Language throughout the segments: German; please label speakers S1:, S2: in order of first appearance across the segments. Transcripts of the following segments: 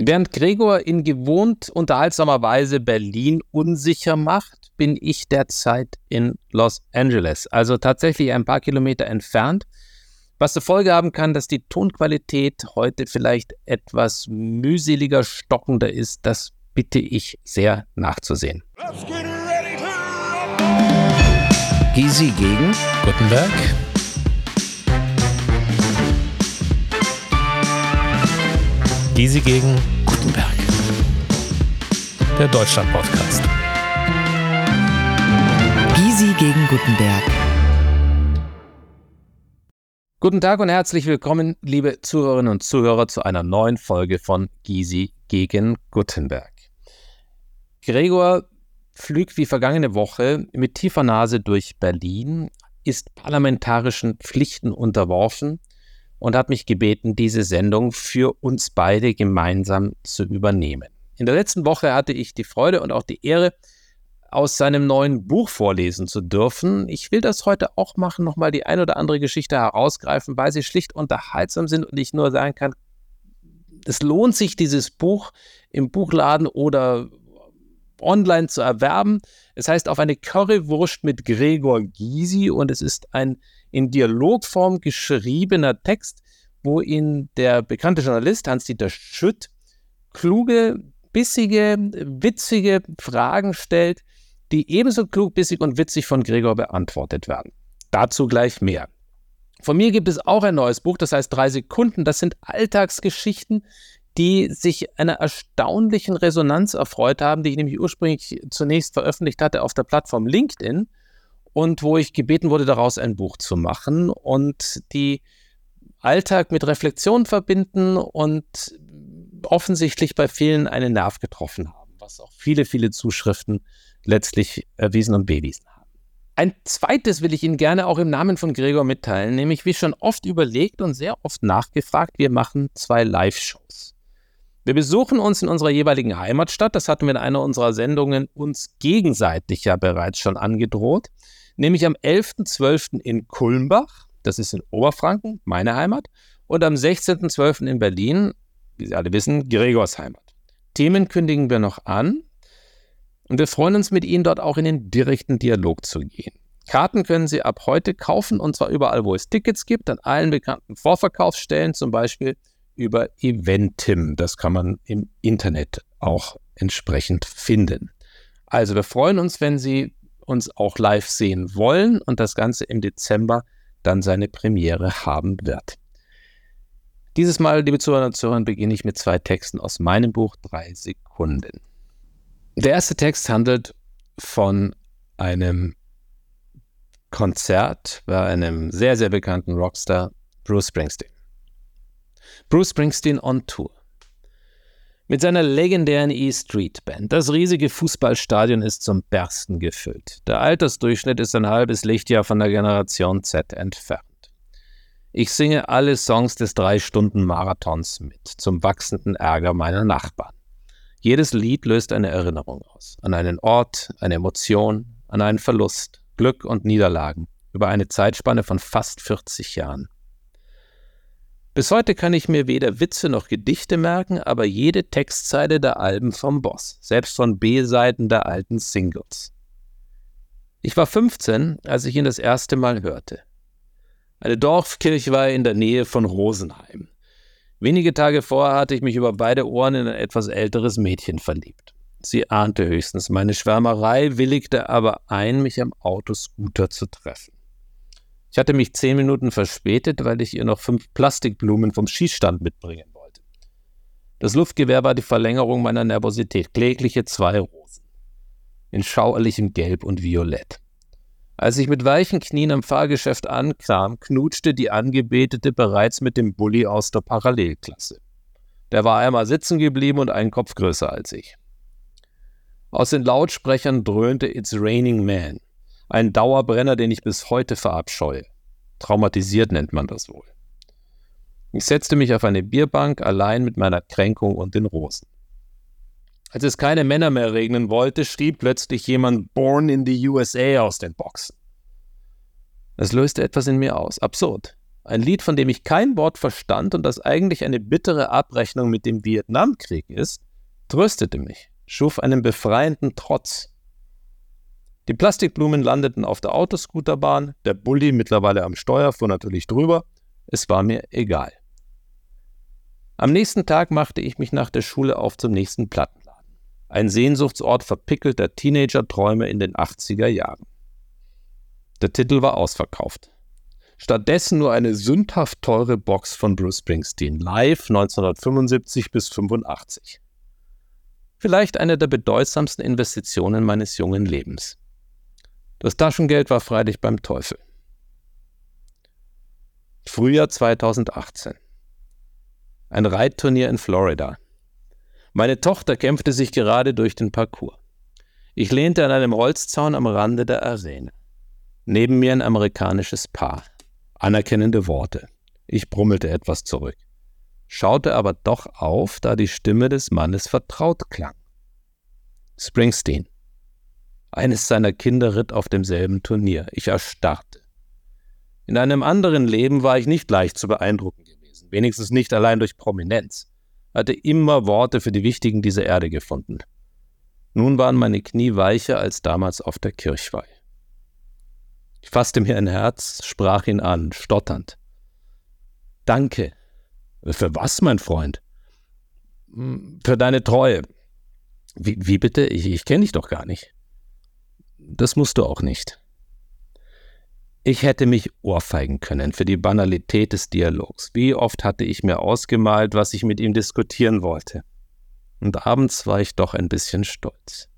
S1: Während Gregor in gewohnt unterhaltsamer Weise Berlin unsicher macht, bin ich derzeit in Los Angeles, also tatsächlich ein paar Kilometer entfernt, was zur Folge haben kann, dass die Tonqualität heute vielleicht etwas mühseliger, stockender ist. Das bitte ich sehr nachzusehen.
S2: Gysi gegen
S3: Gutenberg. Gysi gegen Gutenberg. Der Deutschland-Podcast.
S2: Gysi gegen Gutenberg.
S1: Guten Tag und herzlich willkommen, liebe Zuhörerinnen und Zuhörer, zu einer neuen Folge von Gysi gegen Gutenberg. Gregor flügt wie vergangene Woche mit tiefer Nase durch Berlin, ist parlamentarischen Pflichten unterworfen und hat mich gebeten, diese Sendung für uns beide gemeinsam zu übernehmen. In der letzten Woche hatte ich die Freude und auch die Ehre, aus seinem neuen Buch vorlesen zu dürfen. Ich will das heute auch machen, nochmal die ein oder andere Geschichte herausgreifen, weil sie schlicht unterhaltsam sind und ich nur sagen kann, es lohnt sich, dieses Buch im Buchladen oder online zu erwerben. Es heißt auf eine Currywurst mit Gregor Gysi und es ist ein in Dialogform geschriebener Text, wo ihn der bekannte Journalist Hans-Dieter Schütt kluge, bissige, witzige Fragen stellt, die ebenso klug, bissig und witzig von Gregor beantwortet werden. Dazu gleich mehr. Von mir gibt es auch ein neues Buch, das heißt drei Sekunden. Das sind Alltagsgeschichten, die sich einer erstaunlichen Resonanz erfreut haben, die ich nämlich ursprünglich zunächst veröffentlicht hatte auf der Plattform LinkedIn und wo ich gebeten wurde, daraus ein Buch zu machen und die Alltag mit Reflexion verbinden und offensichtlich bei vielen einen Nerv getroffen haben, was auch viele, viele Zuschriften letztlich erwiesen und bewiesen haben. Ein zweites will ich Ihnen gerne auch im Namen von Gregor mitteilen, nämlich wie schon oft überlegt und sehr oft nachgefragt, wir machen zwei Live-Shows. Wir besuchen uns in unserer jeweiligen Heimatstadt, das hatten wir in einer unserer Sendungen uns gegenseitig ja bereits schon angedroht nämlich am 11.12. in Kulmbach, das ist in Oberfranken, meine Heimat, und am 16.12. in Berlin, wie Sie alle wissen, Gregors Heimat. Themen kündigen wir noch an und wir freuen uns mit Ihnen dort auch in den direkten Dialog zu gehen. Karten können Sie ab heute kaufen und zwar überall, wo es Tickets gibt, an allen bekannten Vorverkaufsstellen, zum Beispiel über Eventim. Das kann man im Internet auch entsprechend finden. Also wir freuen uns, wenn Sie uns auch live sehen wollen und das Ganze im Dezember dann seine Premiere haben wird. Dieses Mal, liebe Zuhörer und Zuhörer, beginne ich mit zwei Texten aus meinem Buch Drei Sekunden. Der erste Text handelt von einem Konzert bei einem sehr, sehr bekannten Rockstar, Bruce Springsteen. Bruce Springsteen on Tour. Mit seiner legendären E-Street Band. Das riesige Fußballstadion ist zum Bersten gefüllt. Der Altersdurchschnitt ist ein halbes Lichtjahr von der Generation Z entfernt. Ich singe alle Songs des Drei-Stunden-Marathons mit, zum wachsenden Ärger meiner Nachbarn. Jedes Lied löst eine Erinnerung aus. An einen Ort, eine Emotion, an einen Verlust, Glück und Niederlagen. Über eine Zeitspanne von fast 40 Jahren. Bis heute kann ich mir weder Witze noch Gedichte merken, aber jede Textzeile der Alben vom Boss, selbst von B-Seiten der alten Singles. Ich war 15, als ich ihn das erste Mal hörte. Eine Dorfkirche war in der Nähe von Rosenheim. Wenige Tage vorher hatte ich mich über beide Ohren in ein etwas älteres Mädchen verliebt. Sie ahnte höchstens meine Schwärmerei, willigte aber ein, mich am Autoscooter zu treffen. Ich hatte mich zehn Minuten verspätet, weil ich ihr noch fünf Plastikblumen vom Schießstand mitbringen wollte. Das Luftgewehr war die Verlängerung meiner Nervosität, klägliche zwei Rosen. In schauerlichem Gelb und Violett. Als ich mit weichen Knien am Fahrgeschäft ankam, knutschte die Angebetete bereits mit dem Bulli aus der Parallelklasse. Der war einmal sitzen geblieben und einen Kopf größer als ich. Aus den Lautsprechern dröhnte It's Raining Man. Ein Dauerbrenner, den ich bis heute verabscheue. Traumatisiert nennt man das wohl. Ich setzte mich auf eine Bierbank allein mit meiner Kränkung und den Rosen. Als es keine Männer mehr regnen wollte, schrieb plötzlich jemand Born in the USA aus den Boxen. Es löste etwas in mir aus. Absurd. ein Lied, von dem ich kein Wort verstand und das eigentlich eine bittere Abrechnung mit dem Vietnamkrieg ist, tröstete mich, schuf einen befreienden Trotz. Die Plastikblumen landeten auf der Autoscooterbahn, der Bulli mittlerweile am Steuer fuhr natürlich drüber, es war mir egal. Am nächsten Tag machte ich mich nach der Schule auf zum nächsten Plattenladen. Ein Sehnsuchtsort verpickelter Teenager-Träume in den 80er Jahren. Der Titel war ausverkauft. Stattdessen nur eine sündhaft teure Box von Bruce Springsteen, live 1975 bis 85. Vielleicht eine der bedeutsamsten Investitionen meines jungen Lebens. Das Taschengeld war freilich beim Teufel. Frühjahr 2018. Ein Reitturnier in Florida. Meine Tochter kämpfte sich gerade durch den Parcours. Ich lehnte an einem Holzzaun am Rande der Arena. Neben mir ein amerikanisches Paar. Anerkennende Worte. Ich brummelte etwas zurück, schaute aber doch auf, da die Stimme des Mannes vertraut klang. Springsteen. Eines seiner Kinder ritt auf demselben Turnier. Ich erstarrte. In einem anderen Leben war ich nicht leicht zu beeindrucken gewesen, wenigstens nicht allein durch Prominenz, hatte immer Worte für die Wichtigen dieser Erde gefunden. Nun waren meine Knie weicher als damals auf der Kirchweih. Ich fasste mir ein Herz, sprach ihn an, stotternd. Danke. Für was, mein Freund? Hm, für deine Treue. Wie, wie bitte? Ich, ich kenne dich doch gar nicht. Das musst du auch nicht. Ich hätte mich ohrfeigen können für die Banalität des Dialogs. Wie oft hatte ich mir ausgemalt, was ich mit ihm diskutieren wollte. Und abends war ich doch ein bisschen stolz.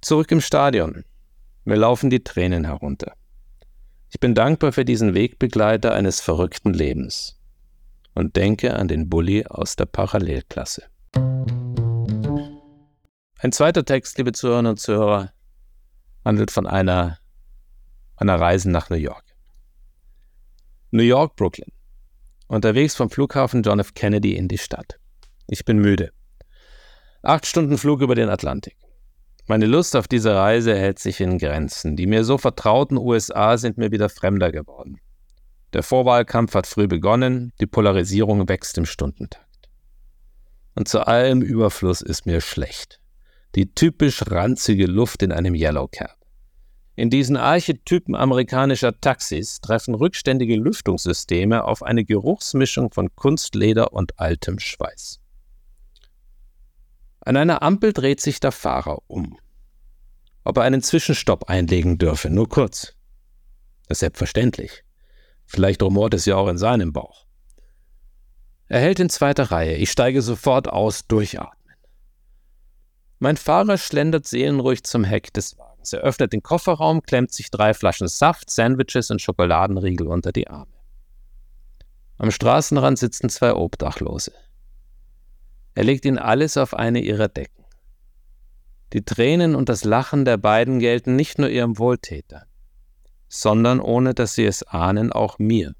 S1: Zurück im Stadion. Mir laufen die Tränen herunter. Ich bin dankbar für diesen Wegbegleiter eines verrückten Lebens und denke an den Bully aus der Parallelklasse. Ein zweiter Text, liebe Zuhörerinnen und Zuhörer, handelt von einer, einer Reise nach New York. New York, Brooklyn. Unterwegs vom Flughafen John F. Kennedy in die Stadt. Ich bin müde. Acht Stunden Flug über den Atlantik. Meine Lust auf diese Reise hält sich in Grenzen. Die mir so vertrauten USA sind mir wieder fremder geworden. Der Vorwahlkampf hat früh begonnen, die Polarisierung wächst im Stundentakt. Und zu allem Überfluss ist mir schlecht. Die typisch ranzige Luft in einem Yellow Cab. In diesen Archetypen amerikanischer Taxis treffen rückständige Lüftungssysteme auf eine Geruchsmischung von Kunstleder und altem Schweiß. An einer Ampel dreht sich der Fahrer um. Ob er einen Zwischenstopp einlegen dürfe, nur kurz. Das ist selbstverständlich. Vielleicht rumort es ja auch in seinem Bauch. Er hält in zweiter Reihe. Ich steige sofort aus, durchatmen. Mein Fahrer schlendert seelenruhig zum Heck des Wagens. Er öffnet den Kofferraum, klemmt sich drei Flaschen Saft, Sandwiches und Schokoladenriegel unter die Arme. Am Straßenrand sitzen zwei Obdachlose. Er legt ihnen alles auf eine ihrer Decken. Die Tränen und das Lachen der beiden gelten nicht nur ihrem Wohltäter, sondern ohne dass sie es ahnen, auch mir.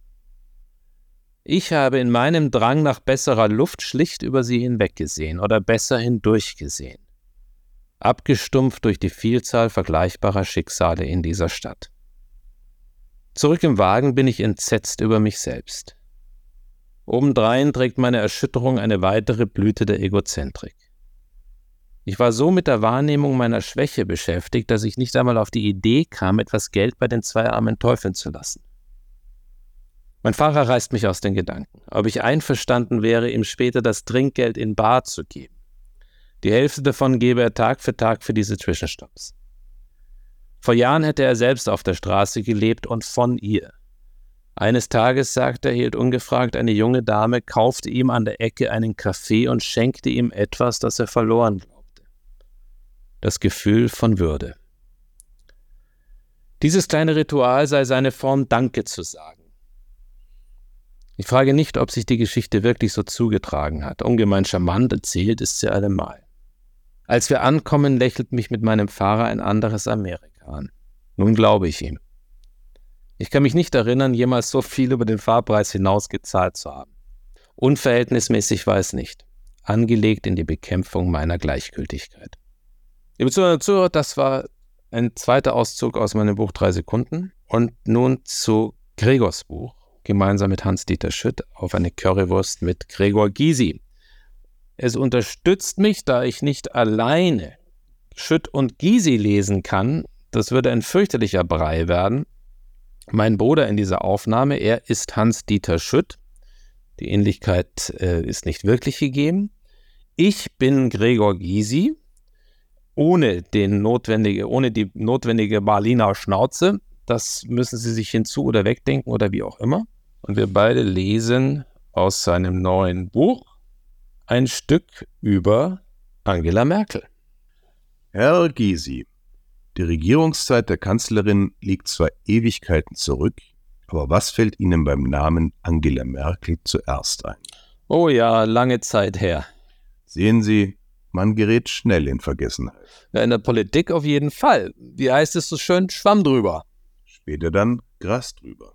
S1: Ich habe in meinem Drang nach besserer Luft schlicht über sie hinweggesehen oder besser hindurchgesehen, abgestumpft durch die Vielzahl vergleichbarer Schicksale in dieser Stadt. Zurück im Wagen bin ich entsetzt über mich selbst. Obendrein trägt meine Erschütterung eine weitere Blüte der Egozentrik. Ich war so mit der Wahrnehmung meiner Schwäche beschäftigt, dass ich nicht einmal auf die Idee kam, etwas Geld bei den zwei armen Teufeln zu lassen. Mein Fahrer reißt mich aus den Gedanken, ob ich einverstanden wäre, ihm später das Trinkgeld in Bar zu geben. Die Hälfte davon gebe er Tag für Tag für diese Zwischenstopps. Vor Jahren hätte er selbst auf der Straße gelebt und von ihr. Eines Tages, sagt er, hielt ungefragt eine junge Dame, kaufte ihm an der Ecke einen Kaffee und schenkte ihm etwas, das er verloren glaubte. Das Gefühl von Würde. Dieses kleine Ritual sei seine Form, Danke zu sagen. Ich frage nicht, ob sich die Geschichte wirklich so zugetragen hat. Ungemein charmant erzählt ist sie allemal. Als wir ankommen, lächelt mich mit meinem Fahrer ein anderes Amerika an. Nun glaube ich ihm. Ich kann mich nicht erinnern, jemals so viel über den Fahrpreis hinaus gezahlt zu haben. Unverhältnismäßig war es nicht. Angelegt in die Bekämpfung meiner Gleichgültigkeit. Liebe Zuhörer Zuhörer, das war ein zweiter Auszug aus meinem Buch Drei Sekunden. Und nun zu Gregors Buch gemeinsam mit Hans-Dieter Schütt auf eine Currywurst mit Gregor Gysi. Es unterstützt mich, da ich nicht alleine Schütt und Gysi lesen kann. Das würde ein fürchterlicher Brei werden. Mein Bruder in dieser Aufnahme, er ist Hans-Dieter Schütt. Die Ähnlichkeit äh, ist nicht wirklich gegeben. Ich bin Gregor Gysi, ohne, den notwendige, ohne die notwendige Berliner Schnauze. Das müssen Sie sich hinzu oder wegdenken oder wie auch immer. Und wir beide lesen aus seinem neuen Buch ein Stück über Angela Merkel.
S4: Herr Gysi, die Regierungszeit der Kanzlerin liegt zwar Ewigkeiten zurück, aber was fällt Ihnen beim Namen Angela Merkel zuerst ein?
S1: Oh ja, lange Zeit her.
S4: Sehen Sie, man gerät schnell in Vergessenheit.
S1: Ja, in der Politik auf jeden Fall. Wie heißt es so schön? Schwamm drüber.
S4: Später dann Gras drüber.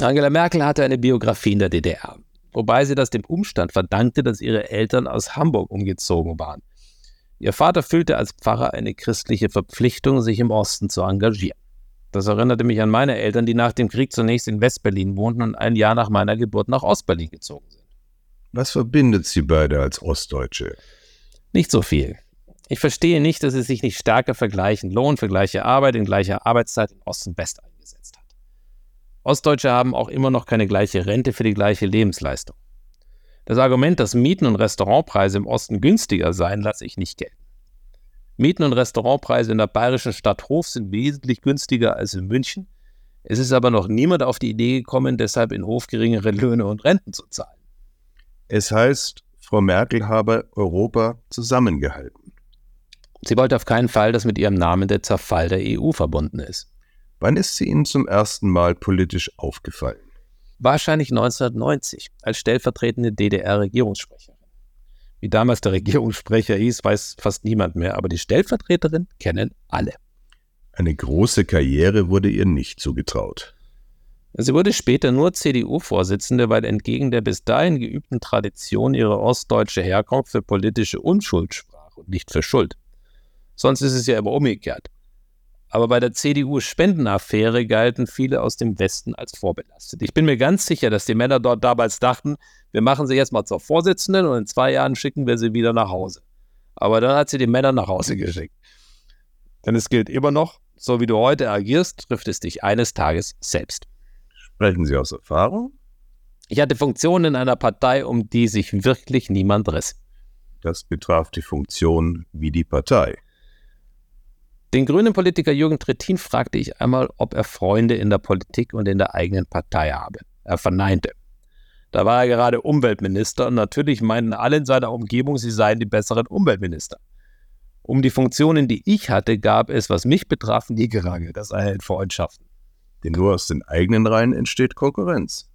S1: Angela Merkel hatte eine Biografie in der DDR, wobei sie das dem Umstand verdankte, dass ihre Eltern aus Hamburg umgezogen waren. Ihr Vater fühlte als Pfarrer eine christliche Verpflichtung, sich im Osten zu engagieren. Das erinnerte mich an meine Eltern, die nach dem Krieg zunächst in Westberlin wohnten und ein Jahr nach meiner Geburt nach Ostberlin gezogen sind.
S4: Was verbindet Sie beide als Ostdeutsche?
S1: Nicht so viel. Ich verstehe nicht, dass sie sich nicht stärker vergleichen. Lohn für gleiche Arbeit in gleicher Arbeitszeit in Ost und West eingesetzt hat. Ostdeutsche haben auch immer noch keine gleiche Rente für die gleiche Lebensleistung. Das Argument, dass Mieten und Restaurantpreise im Osten günstiger seien, lasse ich nicht gelten. Mieten und Restaurantpreise in der bayerischen Stadt Hof sind wesentlich günstiger als in München. Es ist aber noch niemand auf die Idee gekommen, deshalb in Hof geringere Löhne und Renten zu zahlen.
S4: Es heißt, Frau Merkel habe Europa zusammengehalten.
S1: Sie wollte auf keinen Fall, dass mit ihrem Namen der Zerfall der EU verbunden ist.
S4: Wann ist sie Ihnen zum ersten Mal politisch aufgefallen?
S1: Wahrscheinlich 1990 als stellvertretende DDR-Regierungssprecherin. Wie damals der Regierungssprecher hieß, weiß fast niemand mehr, aber die Stellvertreterin kennen alle.
S4: Eine große Karriere wurde ihr nicht zugetraut.
S1: Sie wurde später nur CDU-Vorsitzende, weil entgegen der bis dahin geübten Tradition ihre ostdeutsche Herkunft für politische Unschuld sprach und nicht für Schuld. Sonst ist es ja immer umgekehrt. Aber bei der CDU-Spendenaffäre galten viele aus dem Westen als vorbelastet. Ich bin mir ganz sicher, dass die Männer dort damals dachten, wir machen sie jetzt mal zur Vorsitzenden und in zwei Jahren schicken wir sie wieder nach Hause. Aber dann hat sie die Männer nach Hause geschickt. Denn es gilt immer noch, so wie du heute agierst, trifft es dich eines Tages selbst.
S4: Sprechen Sie aus Erfahrung?
S1: Ich hatte Funktionen in einer Partei, um die sich wirklich niemand riss.
S4: Das betraf die Funktion wie die Partei.
S1: Den grünen Politiker Jürgen Trittin fragte ich einmal, ob er Freunde in der Politik und in der eigenen Partei habe. Er verneinte. Da war er gerade Umweltminister und natürlich meinten alle in seiner Umgebung, sie seien die besseren Umweltminister. Um die Funktionen, die ich hatte, gab es, was mich betraf, nie Gerangel. Das erhält Freundschaften.
S4: Denn nur aus den eigenen Reihen entsteht Konkurrenz.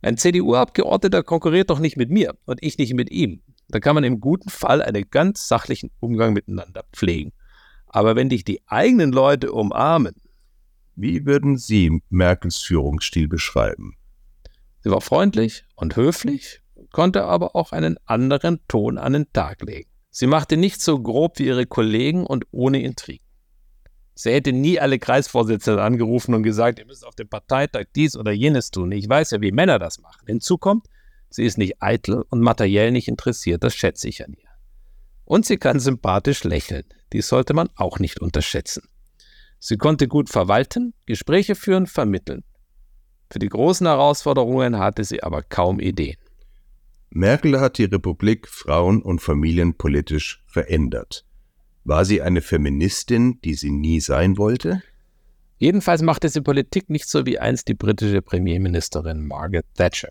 S1: Ein CDU-Abgeordneter konkurriert doch nicht mit mir und ich nicht mit ihm. Da kann man im guten Fall einen ganz sachlichen Umgang miteinander pflegen. Aber wenn dich die eigenen Leute umarmen.
S4: Wie würden Sie Merkels Führungsstil beschreiben?
S1: Sie war freundlich und höflich, konnte aber auch einen anderen Ton an den Tag legen. Sie machte nicht so grob wie ihre Kollegen und ohne Intrigen. Sie hätte nie alle Kreisvorsitzenden angerufen und gesagt, ihr müsst auf dem Parteitag dies oder jenes tun. Ich weiß ja, wie Männer das machen. Hinzu kommt, sie ist nicht eitel und materiell nicht interessiert, das schätze ich an ihr. Und sie kann sympathisch lächeln. Dies sollte man auch nicht unterschätzen. Sie konnte gut verwalten, Gespräche führen, vermitteln. Für die großen Herausforderungen hatte sie aber kaum Ideen.
S4: Merkel hat die Republik frauen- und familienpolitisch verändert. War sie eine Feministin, die sie nie sein wollte?
S1: Jedenfalls machte sie Politik nicht so wie einst die britische Premierministerin Margaret Thatcher.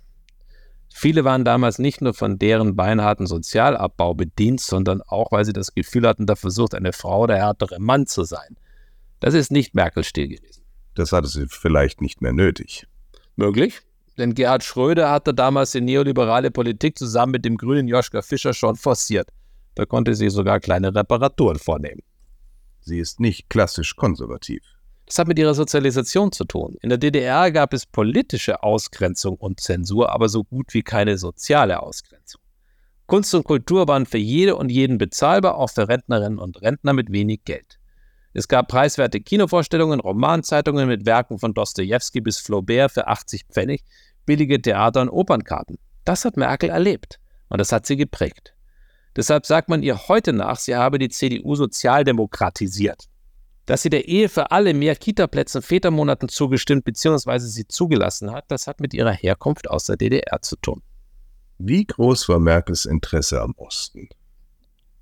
S1: Viele waren damals nicht nur von deren beinharten Sozialabbau bedient, sondern auch, weil sie das Gefühl hatten, da versucht eine Frau der härtere Mann zu sein. Das ist nicht Merkels Stil gewesen.
S4: Das hatte sie vielleicht nicht mehr nötig.
S1: Möglich, denn Gerhard Schröder hatte damals die neoliberale Politik zusammen mit dem grünen Joschka Fischer schon forciert. Da konnte sie sogar kleine Reparaturen vornehmen.
S4: Sie ist nicht klassisch konservativ.
S1: Das hat mit ihrer Sozialisation zu tun. In der DDR gab es politische Ausgrenzung und Zensur, aber so gut wie keine soziale Ausgrenzung. Kunst und Kultur waren für jede und jeden bezahlbar, auch für Rentnerinnen und Rentner mit wenig Geld. Es gab preiswerte Kinovorstellungen, Romanzeitungen mit Werken von Dostoevsky bis Flaubert für 80 Pfennig, billige Theater- und Opernkarten. Das hat Merkel erlebt und das hat sie geprägt. Deshalb sagt man ihr heute nach, sie habe die CDU sozialdemokratisiert. Dass sie der Ehe für alle mehr Kitaplätzen Vätermonaten zugestimmt bzw. sie zugelassen hat, das hat mit ihrer Herkunft aus der DDR zu tun.
S4: Wie groß war Merkels Interesse am Osten?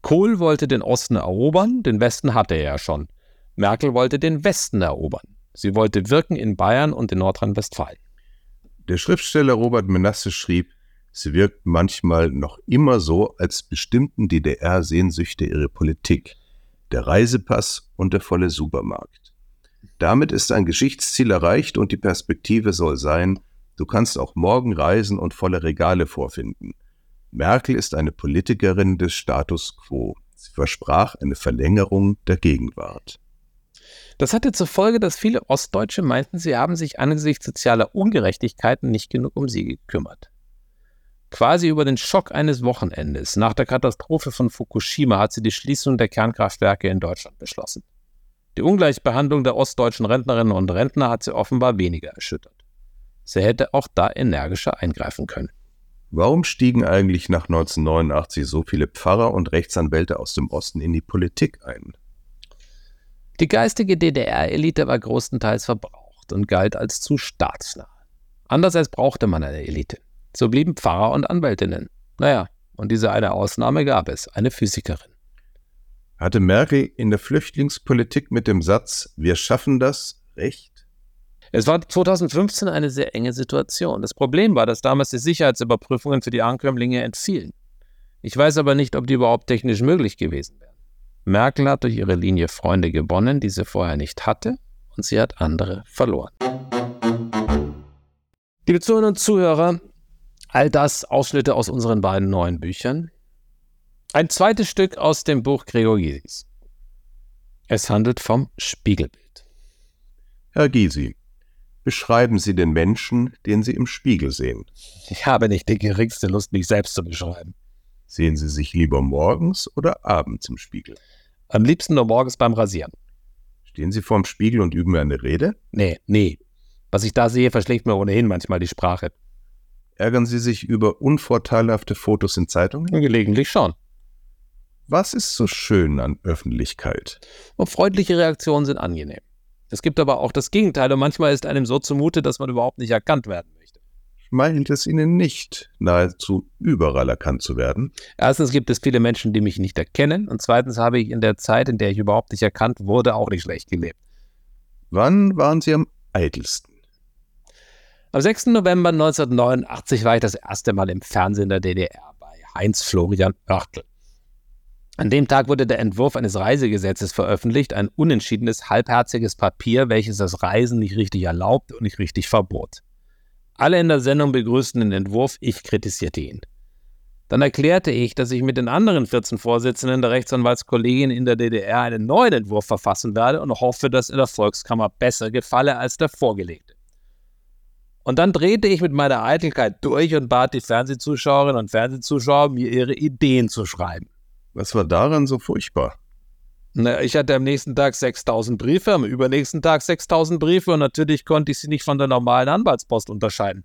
S1: Kohl wollte den Osten erobern, den Westen hatte er ja schon. Merkel wollte den Westen erobern. Sie wollte wirken in Bayern und in Nordrhein-Westfalen.
S4: Der Schriftsteller Robert Menasse schrieb, sie wirkt manchmal noch immer so, als bestimmten DDR-Sehnsüchte ihre Politik, der Reisepass und der volle Supermarkt. Damit ist ein Geschichtsziel erreicht und die Perspektive soll sein, du kannst auch morgen reisen und volle Regale vorfinden. Merkel ist eine Politikerin des Status quo. Sie versprach eine Verlängerung der Gegenwart.
S1: Das hatte zur Folge, dass viele Ostdeutsche meinten, sie haben sich angesichts sozialer Ungerechtigkeiten nicht genug um sie gekümmert. Quasi über den Schock eines Wochenendes nach der Katastrophe von Fukushima hat sie die Schließung der Kernkraftwerke in Deutschland beschlossen. Die Ungleichbehandlung der ostdeutschen Rentnerinnen und Rentner hat sie offenbar weniger erschüttert. Sie hätte auch da energischer eingreifen können.
S4: Warum stiegen eigentlich nach 1989 so viele Pfarrer und Rechtsanwälte aus dem Osten in die Politik ein?
S1: Die geistige DDR-Elite war größtenteils verbraucht und galt als zu staatsnah. Andererseits brauchte man eine Elite. So blieben Pfarrer und Anwältinnen. Naja, und diese eine Ausnahme gab es, eine Physikerin.
S4: Hatte Merkel in der Flüchtlingspolitik mit dem Satz Wir schaffen das recht?
S1: Es war 2015 eine sehr enge Situation. Das Problem war, dass damals die Sicherheitsüberprüfungen für die Ankömmlinge entfielen. Ich weiß aber nicht, ob die überhaupt technisch möglich gewesen wären. Merkel hat durch ihre Linie Freunde gewonnen, die sie vorher nicht hatte, und sie hat andere verloren. Liebe Zuhörerinnen und Zuhörer, all das Ausschnitte aus unseren beiden neuen Büchern. Ein zweites Stück aus dem Buch Gregor Gysis. Es handelt vom Spiegelbild.
S4: Herr Gysi, beschreiben Sie den Menschen, den Sie im Spiegel sehen.
S1: Ich habe nicht die geringste Lust, mich selbst zu beschreiben.
S4: Sehen Sie sich lieber morgens oder abends im Spiegel?
S1: Am liebsten nur morgens beim Rasieren.
S4: Stehen Sie vorm Spiegel und üben eine Rede?
S1: Nee, nee. Was ich da sehe, verschlägt mir ohnehin manchmal die Sprache.
S4: Ärgern Sie sich über unvorteilhafte Fotos in Zeitungen?
S1: Gelegentlich schon.
S4: Was ist so schön an Öffentlichkeit?
S1: Und freundliche Reaktionen sind angenehm. Es gibt aber auch das Gegenteil und manchmal ist einem so zumute, dass man überhaupt nicht erkannt werden möchte.
S4: Meint es Ihnen nicht, nahezu überall erkannt zu werden?
S1: Erstens gibt es viele Menschen, die mich nicht erkennen und zweitens habe ich in der Zeit, in der ich überhaupt nicht erkannt wurde, auch nicht schlecht gelebt.
S4: Wann waren Sie am eitelsten?
S1: Am 6. November 1989 war ich das erste Mal im Fernsehen der DDR bei Heinz Florian Oertel. An dem Tag wurde der Entwurf eines Reisegesetzes veröffentlicht, ein unentschiedenes, halbherziges Papier, welches das Reisen nicht richtig erlaubte und nicht richtig verbot. Alle in der Sendung begrüßten den Entwurf, ich kritisierte ihn. Dann erklärte ich, dass ich mit den anderen 14 Vorsitzenden der Rechtsanwaltskollegien in der DDR einen neuen Entwurf verfassen werde und hoffe, dass er der Volkskammer besser gefalle als der vorgelegte. Und dann drehte ich mit meiner Eitelkeit durch und bat die Fernsehzuschauerinnen und Fernsehzuschauer, mir ihre Ideen zu schreiben.
S4: Was war daran so furchtbar?
S1: Na, ich hatte am nächsten Tag 6000 Briefe, am übernächsten Tag 6000 Briefe und natürlich konnte ich sie nicht von der normalen Anwaltspost unterscheiden.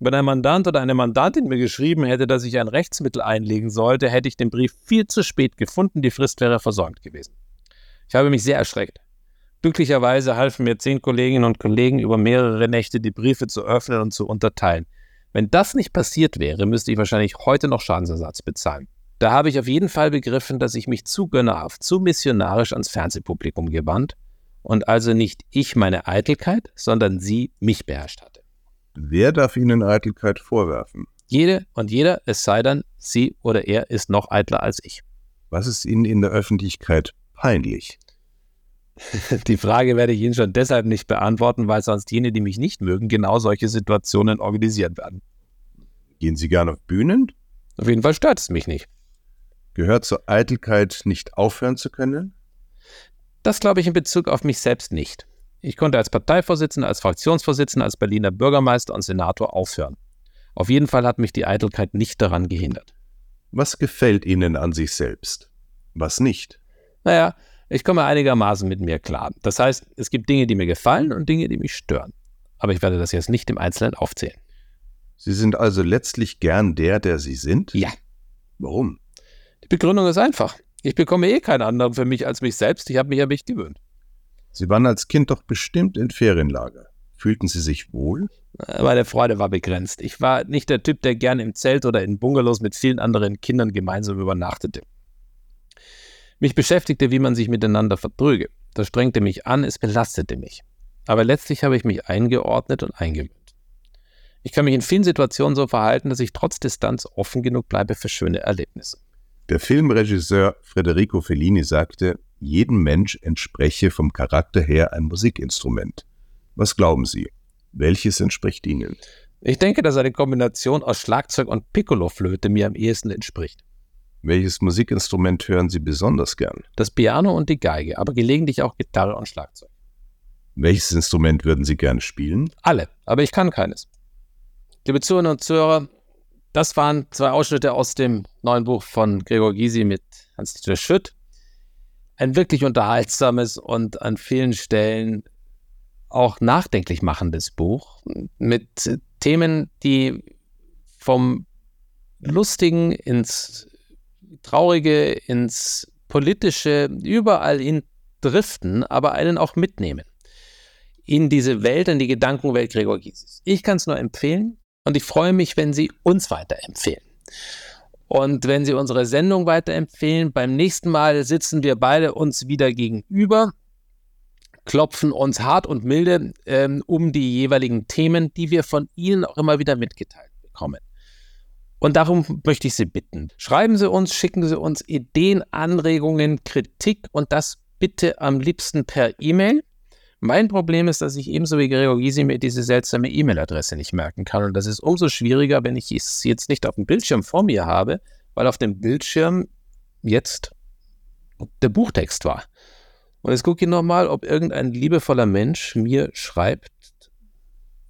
S1: Wenn ein Mandant oder eine Mandantin mir geschrieben hätte, dass ich ein Rechtsmittel einlegen sollte, hätte ich den Brief viel zu spät gefunden, die Frist wäre versäumt gewesen. Ich habe mich sehr erschreckt. Glücklicherweise halfen mir zehn Kolleginnen und Kollegen über mehrere Nächte die Briefe zu öffnen und zu unterteilen. Wenn das nicht passiert wäre, müsste ich wahrscheinlich heute noch Schadensersatz bezahlen. Da habe ich auf jeden Fall begriffen, dass ich mich zu gönnerhaft, zu missionarisch ans Fernsehpublikum gewandt und also nicht ich meine Eitelkeit, sondern sie mich beherrscht hatte.
S4: Wer darf Ihnen Eitelkeit vorwerfen?
S1: Jede und jeder, es sei denn, sie oder er ist noch eitler als ich.
S4: Was ist Ihnen in der Öffentlichkeit peinlich?
S1: Die Frage werde ich Ihnen schon deshalb nicht beantworten, weil sonst jene, die mich nicht mögen, genau solche Situationen organisieren werden.
S4: Gehen Sie gerne auf Bühnen?
S1: Auf jeden Fall stört es mich nicht.
S4: Gehört zur Eitelkeit nicht aufhören zu können?
S1: Das glaube ich in Bezug auf mich selbst nicht. Ich konnte als Parteivorsitzender, als Fraktionsvorsitzender, als Berliner Bürgermeister und Senator aufhören. Auf jeden Fall hat mich die Eitelkeit nicht daran gehindert.
S4: Was gefällt Ihnen an sich selbst? Was nicht?
S1: Naja, Ich komme einigermaßen mit mir klar. Das heißt, es gibt Dinge, die mir gefallen und Dinge, die mich stören. Aber ich werde das jetzt nicht im Einzelnen aufzählen.
S4: Sie sind also letztlich gern der, der Sie sind?
S1: Ja.
S4: Warum?
S1: Die Begründung ist einfach. Ich bekomme eh keinen anderen für mich als mich selbst. Ich habe mich an mich gewöhnt.
S4: Sie waren als Kind doch bestimmt in Ferienlager. Fühlten Sie sich wohl?
S1: Meine Freude war begrenzt. Ich war nicht der Typ, der gerne im Zelt oder in Bungalows mit vielen anderen Kindern gemeinsam übernachtete. Mich beschäftigte, wie man sich miteinander vertrüge. Das strengte mich an, es belastete mich. Aber letztlich habe ich mich eingeordnet und eingewöhnt. Ich kann mich in vielen Situationen so verhalten, dass ich trotz Distanz offen genug bleibe für schöne Erlebnisse.
S4: Der Filmregisseur Federico Fellini sagte, jedem Mensch entspreche vom Charakter her ein Musikinstrument. Was glauben Sie? Welches entspricht Ihnen?
S1: Ich denke, dass eine Kombination aus Schlagzeug und Piccoloflöte mir am ehesten entspricht.
S4: Welches Musikinstrument hören Sie besonders gern?
S1: Das Piano und die Geige, aber gelegentlich auch Gitarre und Schlagzeug.
S4: Welches Instrument würden Sie gerne spielen?
S1: Alle, aber ich kann keines. Liebe Zuhörerinnen und Zuhörer, das waren zwei Ausschnitte aus dem neuen Buch von Gregor Gysi mit Hans-Dieter Schütt. Ein wirklich unterhaltsames und an vielen Stellen auch nachdenklich machendes Buch mit Themen, die vom Lustigen ins Traurige, ins Politische, überall hin driften, aber einen auch mitnehmen in diese Welt, in die Gedankenwelt Gregor Gysis. Ich kann es nur empfehlen und ich freue mich, wenn Sie uns weiterempfehlen. Und wenn Sie unsere Sendung weiterempfehlen, beim nächsten Mal sitzen wir beide uns wieder gegenüber, klopfen uns hart und milde ähm, um die jeweiligen Themen, die wir von Ihnen auch immer wieder mitgeteilt bekommen. Und darum möchte ich Sie bitten, schreiben Sie uns, schicken Sie uns Ideen, Anregungen, Kritik und das bitte am liebsten per E-Mail mein Problem ist, dass ich ebenso wie Gregor Gysi mir diese seltsame E-Mail-Adresse nicht merken kann. Und das ist umso schwieriger, wenn ich es jetzt nicht auf dem Bildschirm vor mir habe, weil auf dem Bildschirm jetzt der Buchtext war. Und jetzt gucke ich nochmal, ob irgendein liebevoller Mensch mir schreibt,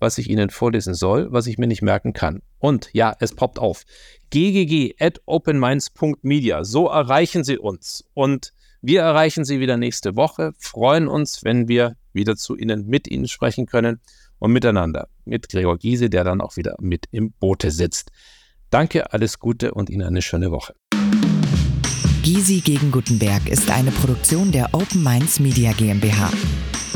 S1: was ich Ihnen vorlesen soll, was ich mir nicht merken kann. Und ja, es poppt auf. ggg at openminds.media. So erreichen Sie uns. Und wir erreichen Sie wieder nächste Woche, freuen uns, wenn wir wieder zu Ihnen, mit Ihnen sprechen können und miteinander mit Gregor Giese, der dann auch wieder mit im Boote sitzt. Danke, alles Gute und Ihnen eine schöne Woche.
S2: Gysi gegen Gutenberg ist eine Produktion der Open Minds Media GmbH.